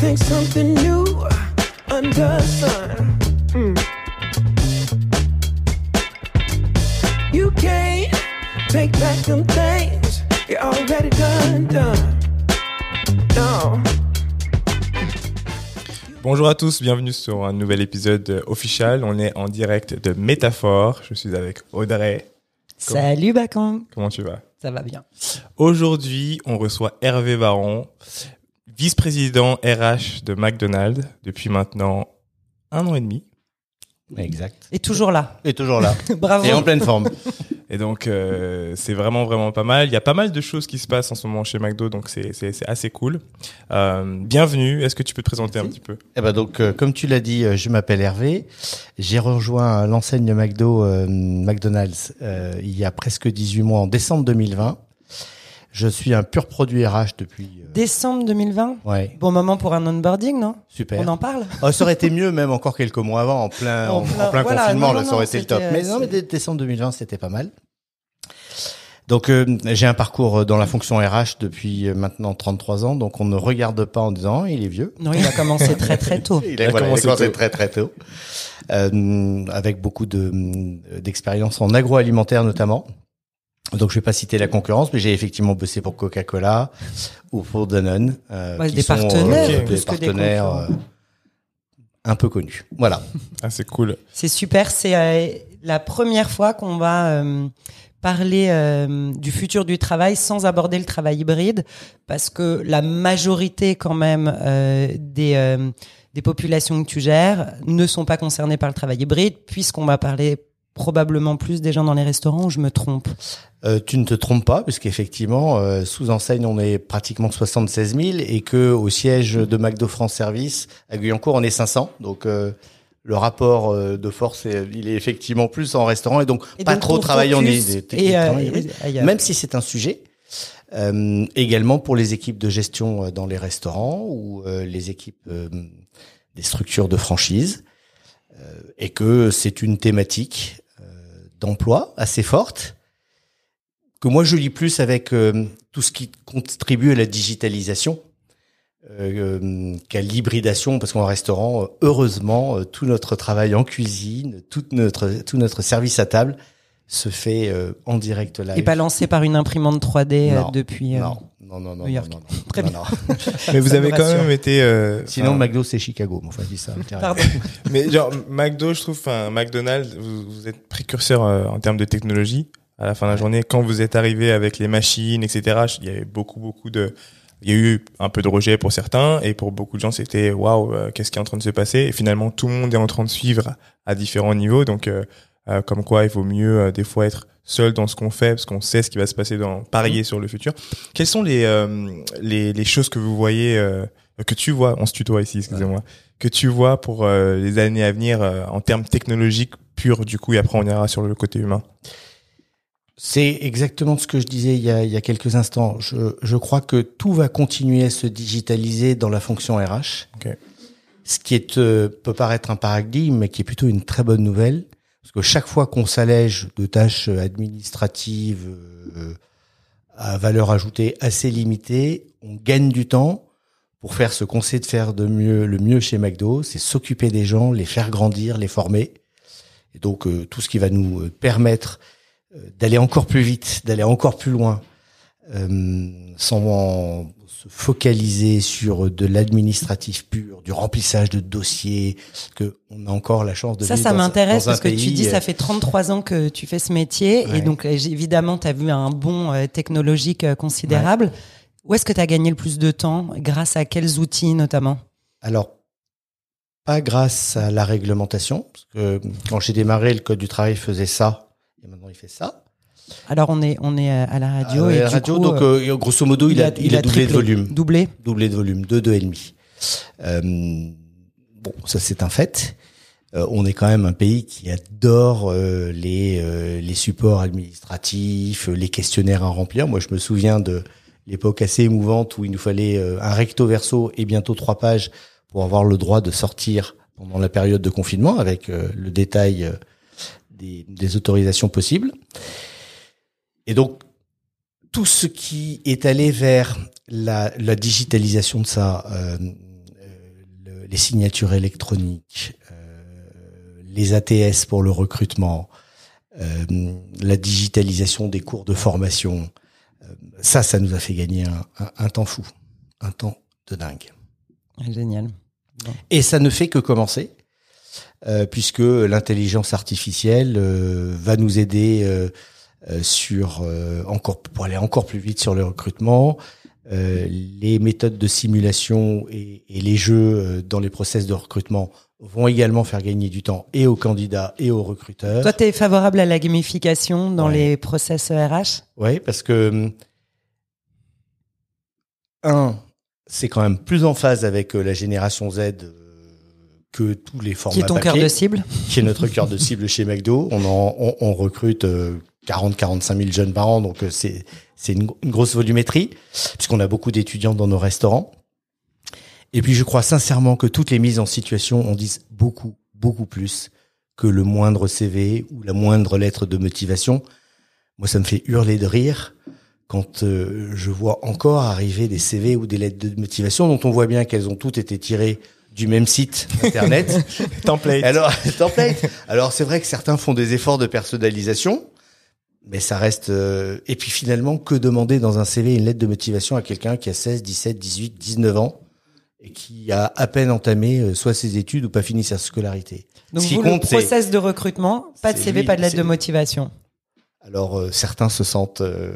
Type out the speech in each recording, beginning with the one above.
think something new under the sun. Mm. You can't take back them things you already done, done. No. Bonjour à tous, bienvenue sur un nouvel épisode official. On est en direct de Métaphore. Je suis avec Audrey. Salut Bacan, Comment tu vas? Ça va bien. Aujourd'hui, on reçoit Hervé Baron, vice-président RH de McDonald's depuis maintenant un an et demi. Exact. Et toujours là. Et toujours là. Bravo. Et en pleine forme. Et donc, euh, c'est vraiment, vraiment pas mal. Il y a pas mal de choses qui se passent en ce moment chez McDo, donc c'est assez cool. Euh, bienvenue. Est-ce que tu peux te présenter un petit peu? Eh ben donc, euh, comme tu l'as dit, je m'appelle Hervé. J'ai rejoint l'enseigne McDo, euh, McDonald's, euh, il y a presque 18 mois, en décembre 2020. Je suis un pur produit RH depuis. euh, Décembre 2020. ouais, Bon moment pour un onboarding, non? Super. On en parle? Oh, ça aurait été mieux même encore quelques mois avant, en plein, en, En plein- voilà, confinement, non, là, non, ça aurait été le top. c'était, Mais euh, non, mais dé- décembre 2020, c'était pas mal. Donc euh, j'ai un parcours dans la fonction RH depuis euh, maintenant 33 ans, donc on ne regarde pas en disant il est vieux. Non, il a commencé très très tôt. Il a a, voilà, il a commencé très très tôt, Euh, avec beaucoup de d'expérience en agroalimentaire notamment. Donc je vais pas citer la concurrence, mais j'ai effectivement bossé pour Coca-Cola ou pour Danone, euh, Ouais, qui des sont, partenaires, euh, plus des partenaires euh, un peu connus. Voilà. Ah, c'est cool. C'est super. C'est euh, la première fois qu'on va euh, parler euh, du futur du travail sans aborder le travail hybride, parce que la majorité quand même euh, des euh, des populations que tu gères ne sont pas concernées par le travail hybride, puisqu'on va parler probablement plus des gens dans les restaurants. Ou je me trompe? Euh, tu ne te trompes pas, puisqu'effectivement, euh, sous enseigne, on est pratiquement 76 000 et que au siège de McDo France Service à Guyancourt, on est 500. Donc euh, le rapport euh, de force, est- il est effectivement plus en restaurant et donc Et pas donc, trop en hybride. euh, Travailler en hybride. ailleurs. même si c'est un sujet. Euh, également pour les équipes de gestion euh, dans les restaurants ou euh, les équipes euh, des structures de franchise, euh, et que c'est une thématique euh, d'emploi assez forte que moi je lis plus avec euh, tout ce qui contribue à la digitalisation euh, euh, qu'à l'hybridation, parce qu'en restaurant, heureusement, tout notre travail en cuisine, tout notre tout notre service à table se fait euh, en direct live. et pas lancé par une imprimante 3D euh, Non, depuis. Non, non, non, non, New York. non, non, non. Très bien. non. Mais vous avez quand rassure. même été. euh, Sinon, McDo, c'est Chicago. Enfin, je dis ça. Pardon. Mais genre McDo, je trouve, enfin McDonald's, vous, vous êtes précurseur euh, en termes de technologie. À la fin de la journée, quand vous êtes arrivé avec les machines, etc., il y avait beaucoup, beaucoup de, il y a eu un peu de rejet pour certains et pour beaucoup de gens, c'était waouh, euh, qu'est-ce qui est en train de se passer? Et finalement, tout le monde est en train de suivre à différents niveaux. Donc, euh, euh, comme quoi, il vaut mieux euh, des fois être seul dans ce qu'on fait parce qu'on sait ce qui va se passer dans parier sur le futur. Quelles sont les euh, les, les choses que vous voyez, que tu vois, on se tutoie ici, excusez-moi que tu vois pour les années à venir en termes technologiques purs du coup et après on ira sur le côté humain? C'est exactement ce que je disais il y a, il y a quelques instants. Je, je crois que tout va continuer à se digitaliser dans la fonction RH. Ok. Ce qui est, euh, peut paraître un paradigme, mais qui est plutôt une très bonne nouvelle. Parce que chaque fois qu'on s'allège de tâches administratives euh, à valeur ajoutée assez limitée, on gagne du temps pour faire ce qu'on sait de faire de mieux, le mieux chez McDo, c'est s'occuper des gens, les faire grandir, les former. Et donc euh, tout ce qui va nous euh, permettre euh, d'aller encore plus vite, d'aller encore plus loin, euh, sans se focaliser sur de l'administratif pur, du remplissage de dossiers, que on a encore la chance de Ça, vivre ça un- m'intéresse parce que tu dis euh, ça fait 33 ans que tu fais ce métier Ouais. et donc euh, évidemment tu as vu un bond euh, technologique euh, considérable. Où est-ce que tu as gagné le plus de temps Grâce à quels outils notamment? Alors, pas grâce à la réglementation, parce que quand j'ai démarré, le code du travail faisait ça, et maintenant il fait ça. Alors on est on est à la radio Ah, et la du radio, coup, donc euh, grosso modo, il, a, il a doublé de volume. Doublé doublé de volume, deux, deux et demi. Euh, bon, ça c'est un fait. Euh, on est quand même un pays qui adore euh, les euh, les supports administratifs, euh, les questionnaires à remplir. Moi, je me souviens de l'époque assez émouvante où il nous fallait euh, un recto verso et bientôt trois pages pour avoir le droit de sortir pendant la période de confinement avec euh, le détail des, des autorisations possibles. Et donc, tout ce qui est allé vers la, la digitalisation de ça, euh, euh, les signatures électroniques, euh, les ATS pour le recrutement, euh, la digitalisation des cours de formation. Ça, ça nous a fait gagner un, un- un temps fou, un temps de dingue. Génial. Et ça ne fait que commencer, puisque l'intelligence artificielle va nous aider sur euh, encore pour aller encore plus vite sur le recrutement. Euh, les méthodes de simulation et, et les jeux euh, dans les process de recrutement vont également faire gagner du temps et aux candidats et aux recruteurs. Toi, tu es favorable à la gamification dans Ouais. les process E RH Oui, parce que un, c'est quand même plus en phase avec euh, la génération Z euh, que tous les formats Qui est ton cœur de cible? Qui est notre cœur de cible chez McDo. On, en, on, on recrute 40-45 000 jeunes par an, donc euh, c'est c'est une, une grosse volumétrie, puisqu'on a beaucoup d'étudiants dans nos restaurants. Et puis je crois sincèrement que toutes les mises en situation en disent beaucoup, beaucoup plus que le moindre CV ou la moindre lettre de motivation. Moi, ça me fait hurler de rire quand euh, je vois encore arriver des CV ou des lettres de motivation dont on voit bien qu'elles ont toutes été tirées du même site internet. Template. Alors, template. Alors, c'est vrai que certains font des efforts de personnalisation, mais ça reste. euh, Et puis finalement, que demander dans un CV une lettre de motivation à quelqu'un qui a 16, 17, 18, 19 ans et qui a à peine entamé euh, soit ses études ou pas fini sa scolarité. Donc, Ce qui vous, compte, le process de recrutement, pas de CV, lui, pas de lettre de motivation. Alors, euh, certains se sentent euh,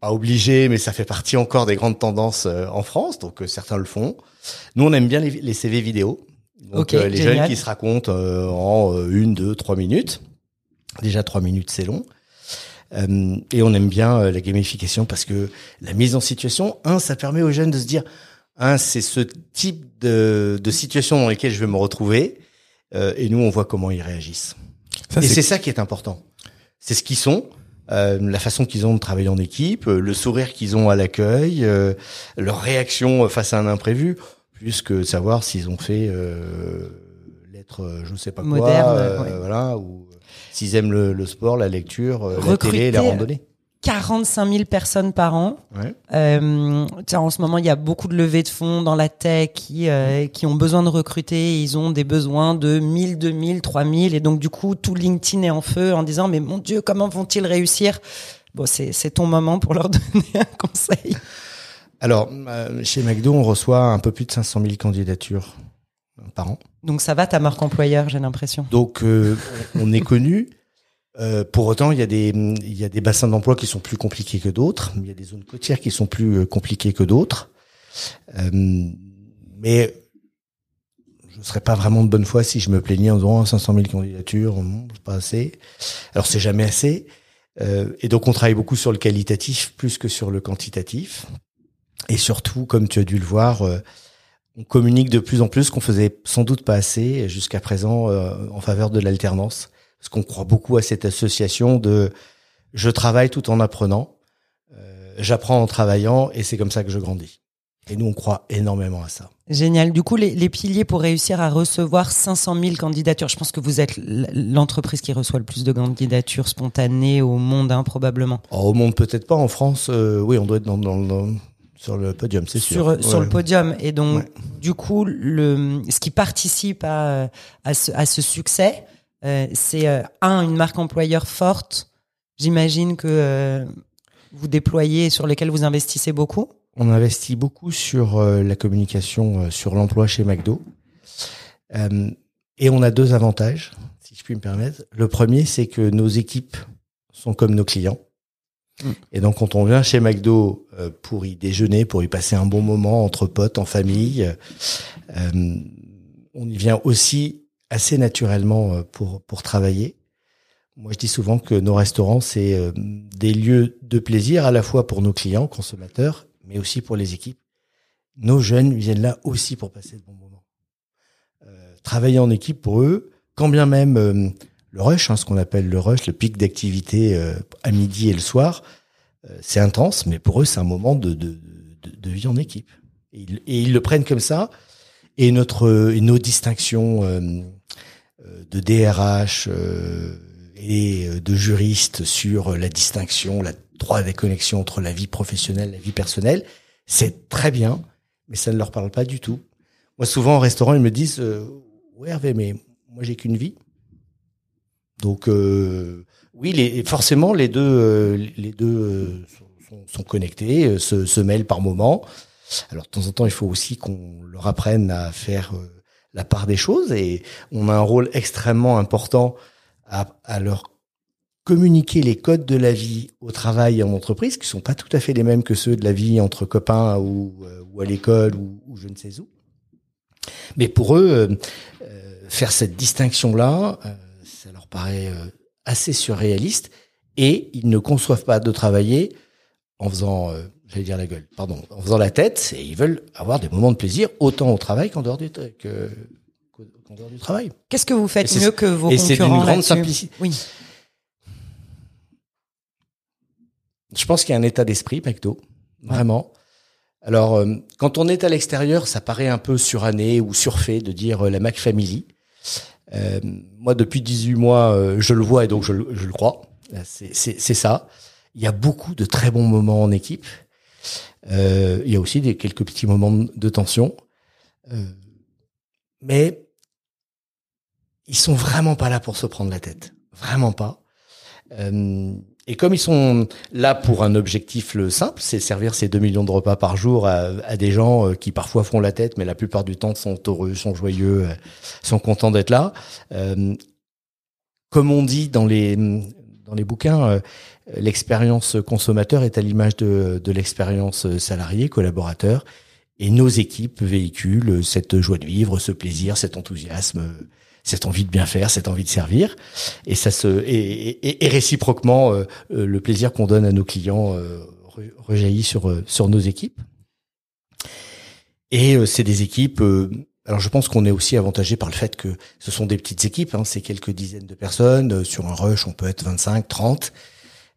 pas obligés, mais ça fait partie encore des grandes tendances euh, en France, donc euh, certains le font. Nous, on aime bien les, les CV vidéo. Donc, Ok, euh, les génial. jeunes qui se racontent euh, en une, deux, trois minutes. Déjà, trois minutes, c'est long. Euh, et on aime bien euh, la gamification parce que la mise en situation, un, ça permet aux jeunes de se dire, un, c'est ce type de, de situation dans lesquelles je vais me retrouver. Euh, et nous, on voit comment ils réagissent. Ça, et c'est ça qui est important. C'est ce qu'ils sont, euh, la façon qu'ils ont de travailler en équipe, euh, le sourire qu'ils ont à l'accueil, euh, leur réaction face à un imprévu, plus que savoir s'ils ont fait euh, l'être, je sais pas quoi, Moderne, euh, ouais. voilà, ou s'ils aiment le, le sport, la lecture, euh, la télé, la randonnée. 45 000 personnes par an. Ouais. Euh, tiens, en ce moment, il y a beaucoup de levées de fonds dans la tech qui, euh, qui ont besoin de recruter. Ils ont des besoins de 1000, 2000, 3000. Et donc, du coup, tout LinkedIn est en feu en disant, mais mon Dieu, comment vont-ils réussir? Bon, c'est c'est ton moment pour leur donner un conseil. Alors, euh, chez McDo, on reçoit un peu plus de 500 000 candidatures par an. Donc, ça va ta marque employeur, j'ai l'impression. Donc, euh, on est connu. Euh, pour autant, il y a des il y a des bassins d'emploi qui sont plus compliqués que d'autres. Il y a des zones côtières qui sont plus euh, compliquées que d'autres. Euh, mais je serais pas vraiment de bonne foi si je me plaignais en disant oh, 500 000 candidatures, c'est pas assez. Alors c'est jamais assez. Euh, et donc on travaille beaucoup sur le qualitatif plus que sur le quantitatif. Et surtout, comme tu as dû le voir, euh, on communique de plus en plus qu'on faisait sans doute pas assez jusqu'à présent euh, en faveur de l'alternance, parce qu'on croit beaucoup à cette association de je travaille tout en apprenant, euh, j'apprends en travaillant et c'est comme ça que je grandis. Et nous, on croit énormément à ça. Génial. Du coup, les, les piliers pour réussir à recevoir 500 000 candidatures. Je pense que vous êtes l'entreprise qui reçoit le plus de candidatures spontanées au monde, hein, probablement. Alors, au monde, peut-être pas. En France, euh, oui, on doit être dans, dans, dans- sur le podium, c'est sûr. sur, sur le podium. Et donc, Ouais. du coup, le, ce qui participe à, à, ce, à ce succès, euh, c'est euh, un, une marque employeur forte. J'imagine que euh, vous déployez, sur lesquels vous investissez beaucoup. On investit beaucoup sur la communication, sur l'emploi chez McDo. Et on a deux avantages, si je puis me permettre. Le premier, c'est que nos équipes sont comme nos clients. Et donc, quand on vient chez McDo euh, pour y déjeuner, pour y passer un bon moment entre potes, en famille, euh, on y vient aussi assez naturellement euh, pour, pour travailler. Moi, je dis souvent que nos restaurants, c'est euh, des lieux de plaisir à la fois pour nos clients, consommateurs, mais aussi pour les équipes. Nos jeunes viennent là aussi pour passer de bons moments. Euh, travailler en équipe pour eux, quand bien même euh, le rush, hein, ce qu'on appelle le rush, le pic d'activité euh, à midi et le soir, euh, c'est intense, mais pour eux, c'est un moment de, de, de, de vie en équipe. Et ils, le prennent comme ça. Et notre nos distinctions euh, euh, de DRH euh, et de juristes sur la distinction, la droit des connexions entre la vie professionnelle et la vie personnelle, c'est très bien, mais ça ne leur parle pas du tout. Moi, souvent, au restaurant, ils me disent, euh, ouais, Hervé, mais moi, j'ai qu'une vie. Donc, euh, oui, forcément, les deux, euh, les deux euh, sont, connectés, se, mêlent par moment. Alors, de temps en temps, il faut aussi qu'on leur apprenne à faire la part des choses et on a un rôle extrêmement important à, leur communiquer les codes de la vie au travail et en entreprise, qui sont pas tout à fait les mêmes que ceux de la vie entre copains ou, à l'école ou, je ne sais où. Mais pour eux, faire cette distinction-là, euh, ça leur paraît euh, assez surréaliste et ils ne conçoivent pas de travailler en faisant, euh, j'allais dire la gueule, pardon, en faisant la tête et ils veulent avoir des moments de plaisir autant au travail qu'en dehors du, que, qu'en dehors du travail. Qu'est-ce que vous faites Et mieux que vos et c'est d'une concurrents grande simplicité. Oui. Je pense qu'il y a un état d'esprit, McDo, vraiment. Alors, euh, quand on est à l'extérieur, ça paraît un peu suranné ou surfait de dire euh, la Mac Family. Euh, moi, depuis 18 mois, euh, je le vois et donc je, le- je le crois. Euh, c'est ça. Il y a beaucoup de très bons moments en équipe. Euh, il y a aussi des quelques petits moments de tension. Euh, mais ils sont vraiment pas là pour se prendre la tête. Vraiment pas. Et comme ils sont là pour un objectif le simple, c'est servir ces 2 millions de repas par jour à, des gens euh, qui parfois font la tête, mais la plupart du temps sont heureux, sont joyeux, euh, sont contents d'être là. Euh, comme on dit dans les dans les bouquins, l'expérience consommateur est à l'image de, de l'expérience salarié, collaborateur. Et nos équipes véhiculent cette joie de vivre, ce plaisir, cet enthousiasme, cette envie de bien faire, cette envie de servir. Et ça se et, et- et réciproquement, euh, euh, le plaisir qu'on donne à nos clients euh, re- rejaillit sur euh, sur nos équipes. Et euh, c'est des équipes. euh, alors je pense qu'on est aussi avantagé par le fait que ce sont des petites équipes. Hein, c'est quelques dizaines de personnes. Sur un rush, on peut être 25, 30.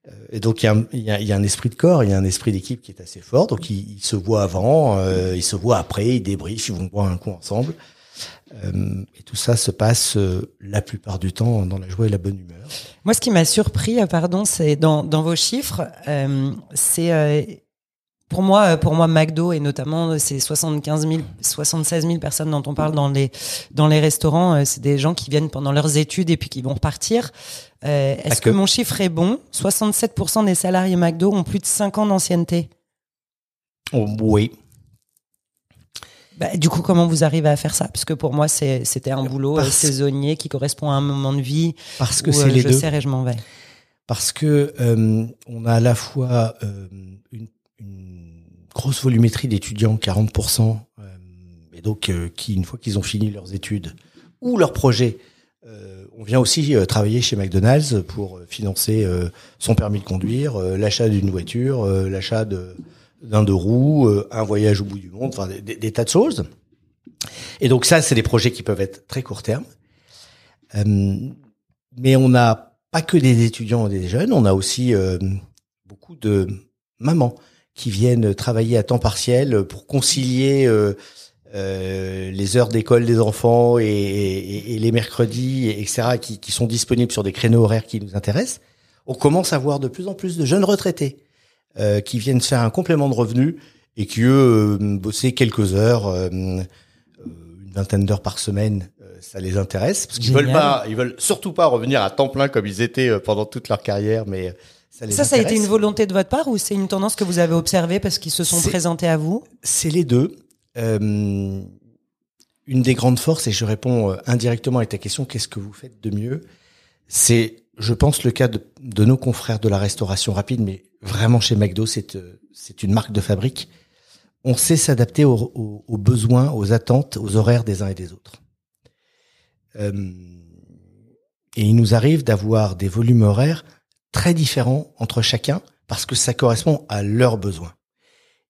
Euh, Et donc il y, a un, il, y a, y a un esprit de corps, il y a un esprit d'équipe qui est assez fort. Donc ils, ils se voient avant, euh, ils se voient après, ils débriefent, ils vont boire un coup ensemble. Euh, et tout ça se passe euh, la plupart du temps dans la joie et la bonne humeur. Moi, ce qui m'a surpris, euh, pardon, c'est dans, dans vos chiffres, c'est pour moi, pour moi, McDo et notamment ces 75 000, 76 000 personnes dont on parle dans les dans les restaurants, c'est des gens qui viennent pendant leurs études et puis qui vont repartir. Euh, Est-ce que que. mon chiffre est bon? 67% des salariés McDo ont plus de 5 ans d'ancienneté. Oh, oui. Bah, du coup, comment vous arrivez à faire ça? Parce que pour moi, c'était un boulot euh, Parce- saisonnier qui correspond à un moment de vie Parce que c'est euh, les je deux. sers et je m'en vais. Parce que euh, on a à la fois euh, une, une grosse volumétrie d'étudiants, 40%, euh, et donc euh, qui, une fois qu'ils ont fini leurs études ou leurs projets, euh, on vient aussi travailler chez McDonald's pour financer euh, son permis de conduire, euh, l'achat d'une voiture, euh, l'achat de d'un deux roues, euh, un voyage au bout du monde, enfin des, tas de choses. Et donc ça, c'est des projets qui peuvent être très court terme. Euh, mais on n'a pas que des étudiants et des jeunes, on a aussi euh, beaucoup de mamans qui viennent travailler à temps partiel pour concilier euh, euh, les heures d'école des enfants et, et- et les mercredis, etc., qui, qui sont disponibles sur des créneaux horaires qui nous intéressent. On commence à voir de plus en plus de jeunes retraités euh, qui viennent faire un complément de revenus et qui, eux, euh, bosser quelques heures, euh, une vingtaine d'heures par semaine, ça les intéresse parce qu'ils veulent pas, ils veulent surtout pas revenir à temps plein comme ils étaient pendant toute leur carrière, mais ça les Ça, ça a été une volonté de votre part ou c'est une tendance que vous avez observée parce qu'ils se sont présentés à vous? C'est les deux. Euh, une des grandes forces, et je réponds indirectement à ta question, qu'est-ce que vous faites de mieux? C'est, je pense, le cas de, nos confrères de la restauration rapide, mais vraiment chez McDo, c'est euh, une marque de fabrique. On sait s'adapter aux besoins, aux attentes, aux horaires des uns et des autres. Euh, et il nous arrive d'avoir des volumes horaires très différents entre chacun parce que ça correspond à leurs besoins.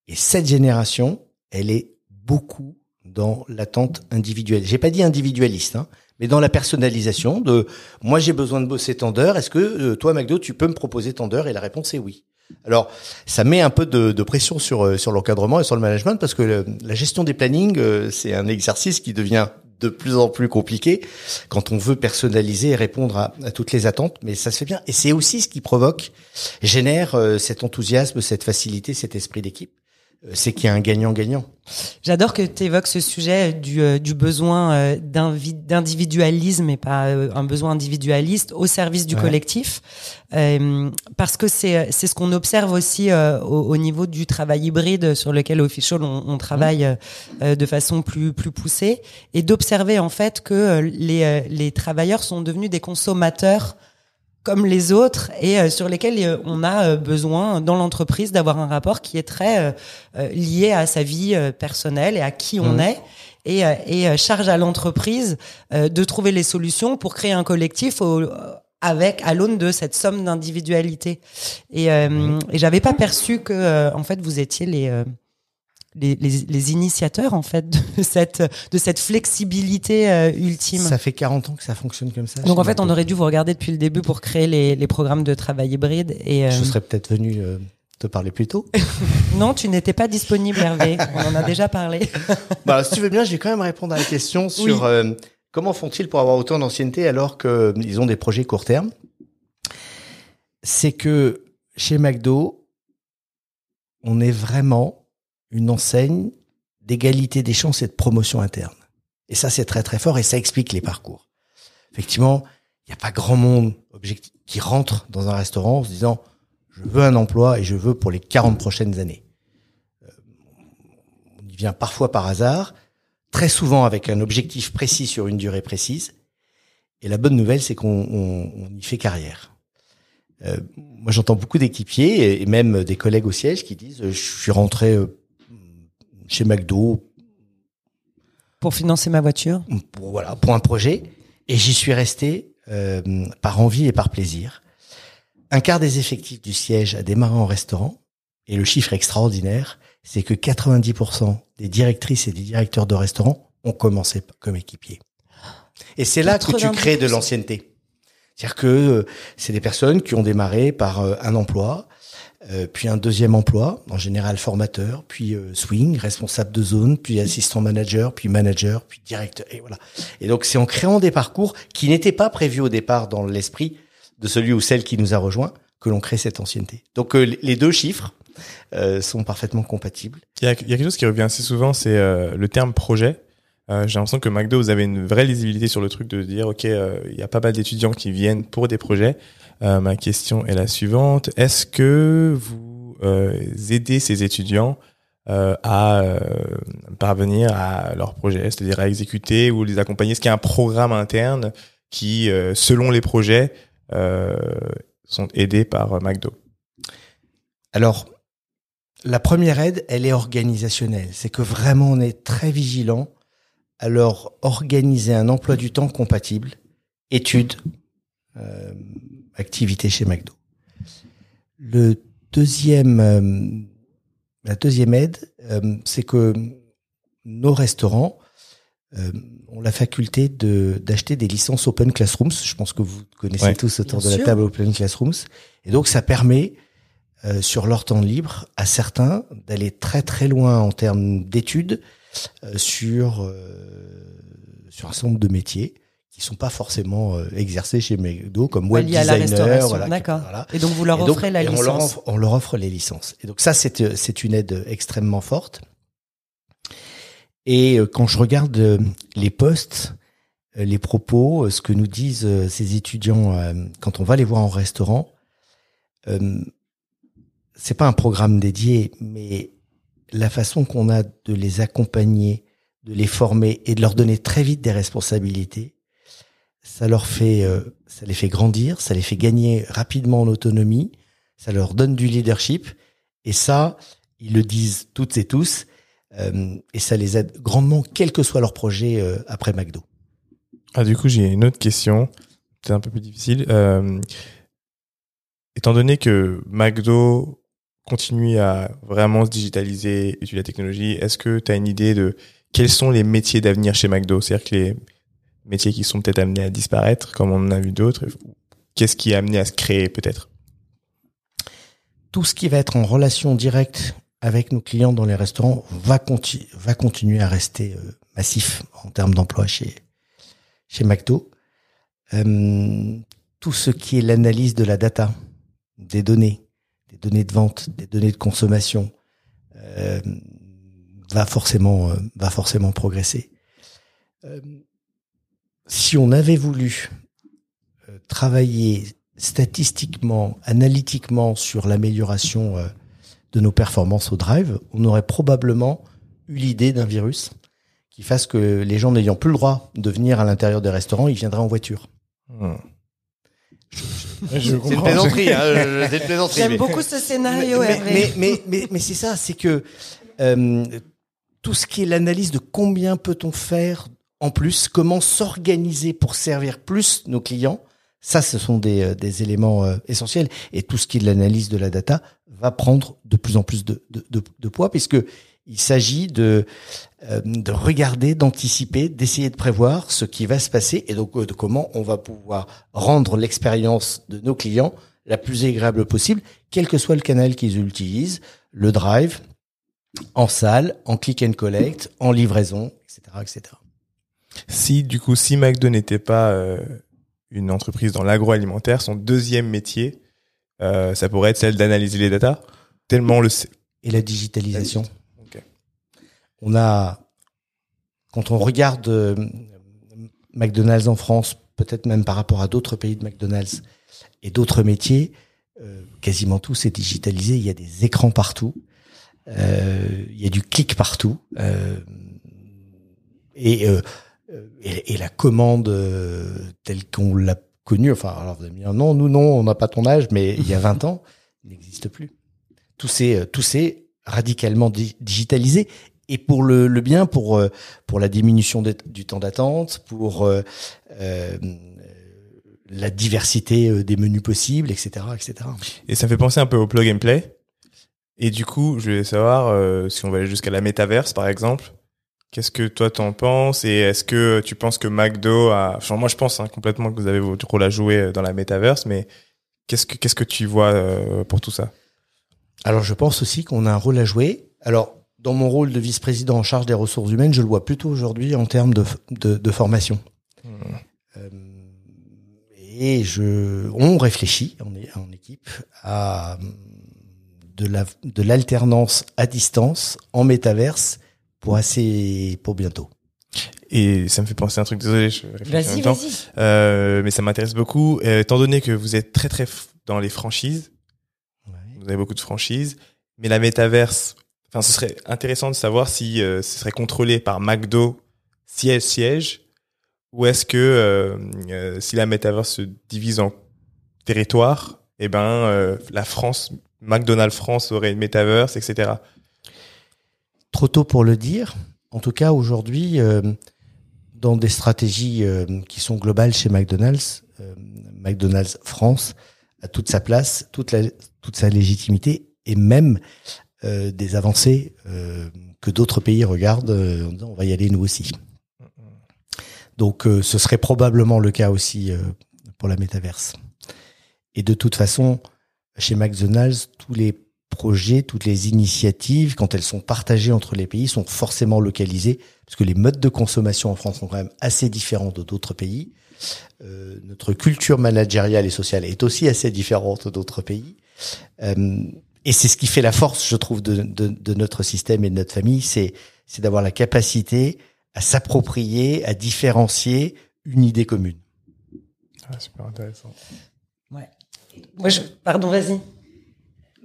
Et cette génération, elle est beaucoup dans l'attente individuelle. J'ai pas dit individualiste, hein, mais dans la personnalisation de moi j'ai besoin de bosser tant d'heures. Est-ce que euh, toi McDo tu peux me proposer tant d'heures Et la réponse est oui. Alors ça met un peu de, pression sur euh, sur l'encadrement et sur le management parce que la gestion des plannings euh, c'est un exercice qui devient de plus en plus compliqué quand on veut personnaliser et répondre à, toutes les attentes, mais ça se fait bien. Et c'est aussi ce qui provoque, génère cet enthousiasme, cette facilité, cet esprit d'équipe. Euh, c'est qu'il y a un gagnant-gagnant. J'adore que tu évoques ce sujet du, euh, du besoin euh, d'individualisme et pas un besoin individualiste au service du Ouais. collectif. Euh, parce que c'est ce qu'on observe aussi euh, au, au niveau du travail hybride sur lequel au Official on, on travaille euh, de façon plus plus poussée et d'observer en fait que les les travailleurs sont devenus des consommateurs comme les autres et euh, sur lesquels euh, on a euh, besoin dans l'entreprise d'avoir un rapport qui est très lié à sa vie personnelle et à qui on Mhm. est. Et, et charge à l'entreprise de trouver les solutions pour créer un collectif au- avec à l'aune de cette somme d'individualité. Et, euh, et j'avais pas perçu que en fait vous étiez les euh, les, les, les initiateurs en fait de cette de cette flexibilité euh, ultime. Ça fait 40 ans que ça fonctionne comme ça. Donc en fait, on aurait dû vous regarder depuis le début pour créer les, les programmes de travail hybride. Et euh, Je serais peut-être venu euh, te parler plus tôt. non, tu n'étais pas disponible, Hervé. On en a déjà parlé. bah, si tu veux bien, je vais quand même répondre à la question sur comment font-ils pour avoir autant d'ancienneté alors qu'ils ont des projets court terme? C'est que chez McDo, on est vraiment une enseigne d'égalité des chances et de promotion interne. Et ça, c'est très très fort et ça explique les parcours. Effectivement, il n'y a pas grand monde objectif qui rentre dans un restaurant en se disant je veux un emploi et je veux pour les 40 prochaines années. Euh, on y vient parfois par hasard, très souvent avec un objectif précis sur une durée précise. Et la bonne nouvelle, c'est qu'on on- on y fait carrière. Euh, moi, j'entends beaucoup d'équipiers et- même des collègues au siège qui disent je suis rentré euh, chez McDo Pour financer ma voiture? pour, voilà, pour un projet. Et j'y suis resté euh, par envie et par plaisir. Un quart des effectifs du siège a démarré en restaurant. Et le chiffre extraordinaire, c'est que 90% des directrices et des directeurs de restaurants ont commencé comme équipiers. Et c'est là que tu crées de 90%. l'ancienneté. C'est-à-dire que euh, c'est des personnes qui ont démarré par euh, un emploi, euh, puis un deuxième emploi, en général formateur, puis euh, swing, responsable de zone, puis assistant manager, puis manager, puis directeur, et voilà. Et donc c'est en créant des parcours qui n'étaient pas prévus au départ dans l'esprit de celui ou celle qui nous a rejoint que l'on crée cette ancienneté. Donc euh, les deux chiffres euh, sont parfaitement compatibles. Il y a, il y a quelque chose qui revient assez souvent, c'est euh, le terme projet. Euh, J'ai l'impression que McDo, vous avez une vraie lisibilité sur le truc de dire, OK, il y a pas mal d'étudiants qui viennent pour des projets. Euh, ma question est la suivante. Est-ce que vous euh, aidez ces étudiants euh, à parvenir à leur projet, c'est-à-dire à exécuter ou les accompagner? Est-ce qu'il y a un programme interne qui, selon les projets, sont aidés par McDo? Alors, la première aide, elle est organisationnelle. C'est que vraiment, on est très vigilant à leur organiser un emploi du temps compatible, études, activité chez McDo. Le deuxième, euh, la deuxième aide, euh, c'est que nos restaurants euh, ont la faculté de d'acheter des licences Open Classrooms. Je pense que vous connaissez Ouais. tous autour de la table Open Classrooms. Et donc, ça permet euh, sur leur temps libre à certains d'aller très très loin en termes d'études euh, sur euh, sur un certain nombre de métiers qui sont pas forcément euh, exercés chez McDo comme web liés à la designer restauration. voilà, D'accord. voilà. Et donc vous leur donc, offrez la licence. On leur, offre, on leur offre les licences. Et donc ça, c'est euh, c'est une aide extrêmement forte. Et euh, quand je regarde les postes, les propos, ce que nous disent ces étudiants quand on va les voir en restaurant, euh, c'est pas un programme dédié, mais la façon qu'on a de les accompagner, de les former et de leur donner très vite des responsabilités, ça leur fait, euh, ça les fait grandir, ça les fait gagner rapidement en autonomie, ça leur donne du leadership, et ça, ils le disent toutes et tous, euh, et ça les aide grandement, quel que soit leur projet euh, après McDo. Ah, du coup, j'ai une autre question, peut-être un peu plus difficile. Étant donné que McDo continue à vraiment se digitaliser, utiliser la technologie, est-ce que tu as une idée de quels sont les métiers d'avenir chez McDo? C'est-à-dire que les métiers qui sont peut-être amenés à disparaître, comme on en a vu d'autres, qu'est-ce qui est amené à se créer peut-être? Tout ce qui va être en relation directe avec nos clients dans les restaurants va, conti- va continuer à rester euh, massif en termes d'emploi chez, chez. Euh, tout ce qui est l'analyse de la data, des données, des données de vente, des données de consommation, euh, va forcément va forcément progresser. Si on avait voulu euh, travailler statistiquement, analytiquement sur l'amélioration euh, de nos performances au drive, on aurait probablement eu l'idée d'un virus qui fasse que les gens n'ayant plus le droit de venir à l'intérieur des restaurants, ils viendraient en voiture. Hmm. Je C'est une comprends. plaisanterie, hein, je- c'est une plaisanterie. J'aime mais- beaucoup ce scénario, mais, Hervé. mais, mais, mais, mais c'est ça, c'est que euh, tout ce qui est l'analyse de combien peut-on faire en plus, comment s'organiser pour servir plus nos clients, ça, ce sont des, euh, éléments euh, essentiels. Et tout ce qui est de l'analyse de la data va prendre de plus en plus de, poids, puisque il s'agit de, euh, de regarder, d'anticiper, d'essayer de prévoir ce qui va se passer et donc de comment on va pouvoir rendre l'expérience de nos clients la plus agréable possible, quel que soit le canal qu'ils utilisent, le drive, en salle, en click and collect, en livraison, etc., etc. Si du coup, si McDo n'était pas euh, une entreprise dans l'agroalimentaire, son deuxième métier, euh, ça pourrait être celle d'analyser les datas. Tellement on le sait. Et la digitalisation. On a, quand on regarde euh, McDonald's en France, peut-être même par rapport à d'autres pays de McDonald's et d'autres métiers, euh, quasiment tout c'est digitalisé. Il y a des écrans partout, euh, il y a du clic partout, euh, et, euh, et, la commande euh, telle qu'on l'a connue. Enfin, alors vous allez me dire non, nous non, on n'a pas ton âge, mais il y a 20 ans, n'existe plus. Tout s'est tout s'est radicalement di- digitalisé et pour le, bien, pour euh, pour la diminution du temps d'attente, pour euh, euh, la diversité euh, des menus possibles, etc., etc. Et ça fait penser un peu au plug and play. Et du coup, je voulais savoir euh, si on va aller jusqu'à la métaverse, par exemple. Qu'est-ce que toi t'en penses? Et est-ce que tu penses que McDo a, enfin moi je pense hein, complètement que vous avez votre rôle à jouer euh, dans la métaverse, mais qu'est-ce que qu'est-ce que tu vois euh, pour tout ça? Alors je pense aussi qu'on a un rôle à jouer. Alors dans mon rôle de vice-président en charge des ressources humaines, je le vois plutôt aujourd'hui en termes de, de, de formation. Hmm. Euh, et je, on réfléchit en, en équipe à de la de l'alternance à distance en métaverse pour assez pour bientôt. Et ça me fait penser à un truc. Désolé, je réfléchis en Vas-y, même temps. vas-y. Euh, mais ça m'intéresse beaucoup, euh, étant donné que vous êtes très très dans les franchises. Vous avez beaucoup de franchises, mais la métaverse. Enfin, ce serait intéressant de savoir si euh, ce serait contrôlé par McDo siège siège, ou est-ce que euh, euh, si la métaverse se divise en territoires, eh ben euh, la France, McDonald's France aurait une métaverse, etc. Trop tôt pour le dire. En tout cas, aujourd'hui, euh, dans des stratégies euh, qui sont globales chez McDonald's, euh, McDonald's France a toute sa place, toute, sa légitimité et même des avancées que d'autres pays regardent en disant on va y aller nous aussi. Donc ce serait probablement le cas aussi pour la métaverse. Et de toute façon, chez McDonald's, tous les projets, toutes les initiatives, quand elles sont partagées entre les pays, sont forcément localisées, parce que les modes de consommation en France sont quand même assez différents de d'autres pays. Euh, notre culture managériale et sociale est aussi assez différente d'autres pays. Euh, et c'est ce qui fait la force, je trouve, de, de, de notre système et de notre famille, c'est c'est d'avoir la capacité à s'approprier, à différencier une idée commune. Ah, super intéressant. Ouais. Moi, je... Pardon, vas-y.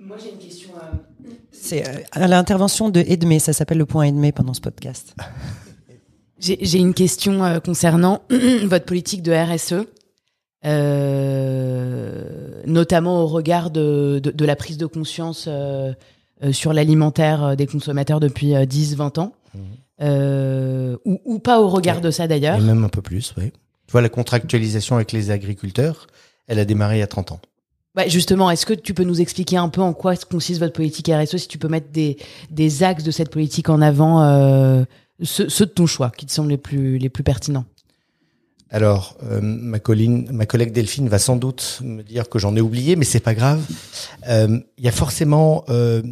Moi, j'ai une question. C'est euh, à l'intervention de Edmé, ça s'appelle le point Edmé pendant ce podcast. J'ai j'ai une question euh, concernant votre politique de RSE, euh, notamment au regard de, de, de la prise de conscience euh, euh, sur l'alimentaire euh, des consommateurs depuis 10-20 ans, Mhm. euh, ou, ou pas au regard de ça d'ailleurs. Et même un peu plus, oui. Tu vois, la contractualisation avec les agriculteurs, elle a démarré il y a 30 ans. Ouais, justement, est-ce que tu peux nous expliquer un peu en quoi consiste votre politique RSE, si tu peux mettre des, axes de cette politique en avant, euh, ceux, de ton choix, qui te semblent les plus, les plus pertinents? Alors, euh, ma, colline, ma collègue Delphine va sans doute me dire que j'en ai oublié, mais c'est pas grave. Euh, Il y a forcément euh,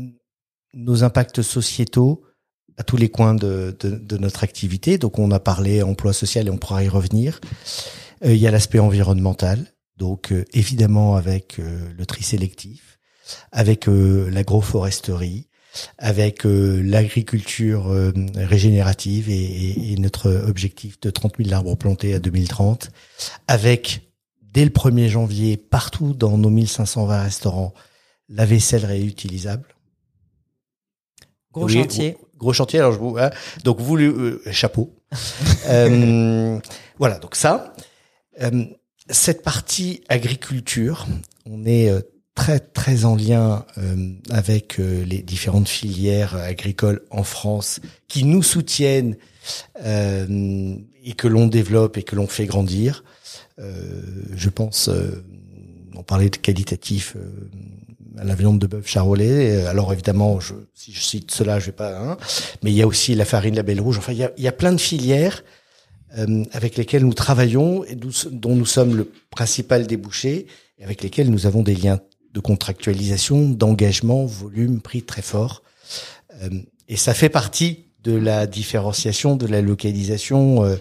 nos impacts sociétaux à tous les coins de, de, notre activité. Donc, on a parlé emploi social et on pourra y revenir. Il y a l'aspect environnemental, donc euh, évidemment avec euh, le tri sélectif, avec euh, l'agroforesterie, avec l'agriculture régénérative et, et- et notre objectif de 30 000 arbres plantés à 2030, avec dès le 1er janvier partout dans nos 1520 restaurants la vaisselle réutilisable. Gros Oui, chantier. Gros chantier. Alors je vous, hein, donc vous euh, chapeau. Euh, voilà. Donc ça, euh, cette partie agriculture, on est euh, très très en lien euh, avec euh, les différentes filières agricoles en France qui nous soutiennent et que l'on développe et que l'on fait grandir. Je pense, on parlait de qualitatif. à la viande de bœuf charolais. Alors évidemment, je, si je cite cela, je vais pas. Hein, mais il y a aussi la farine label rouge. Enfin, il y a plein de filières euh, avec lesquelles nous travaillons et dont nous sommes le principal débouché et avec lesquelles nous avons des liens de contractualisation, d'engagement, volume, prix très fort. Euh, et ça fait partie de la différenciation, de la localisation. euh,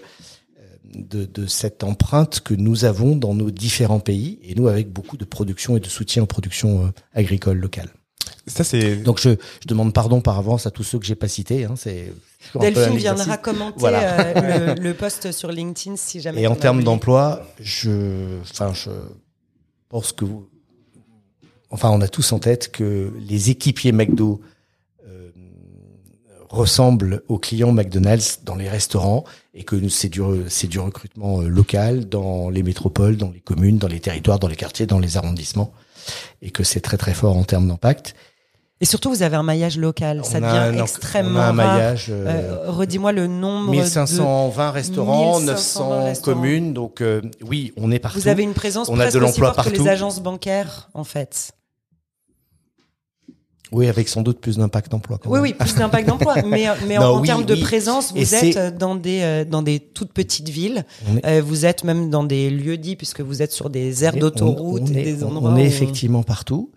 de, de cette empreinte que nous avons dans nos différents pays et nous avec beaucoup de production et de soutien aux productions euh, agricoles locales. Ça, c'est. Donc je, je demande pardon par avance à tous ceux que j'ai pas cités. Hein, c'est Delphine viendra commenter Voilà. euh, le, le post sur LinkedIn si jamais. Et en termes d'emploi, je, enfin, je pense que vous, enfin, on a tous en tête que les équipiers McDo euh, ressemblent aux clients McDonald's dans les restaurants et que c'est du, re- c'est du recrutement euh, local dans les métropoles, dans les communes, dans les territoires, dans les quartiers, dans les arrondissements et que c'est très très fort en termes d'impact. Et surtout, vous avez un maillage local. Ça On a devient un- extrêmement on a un maillage. euh, Euh, Redis-moi le nombre. de- 1520 restaurants, 1520 900 restaurants. communes. Donc euh, oui, on est partout. Vous avez une présence On a presque de aussi forte que les agences bancaires, en fait. Oui, avec sans doute plus d'impact d'emploi. quand Oui, même. oui, plus d'impact d'emploi. Mais, mais en, Non, en oui, termes de présence, vous êtes dans des, euh, dans des toutes petites villes. Est- Euh, vous êtes même dans des lieux dits, puisque vous êtes sur des aires d'autoroute on et est- des endroits. On est où- effectivement partout.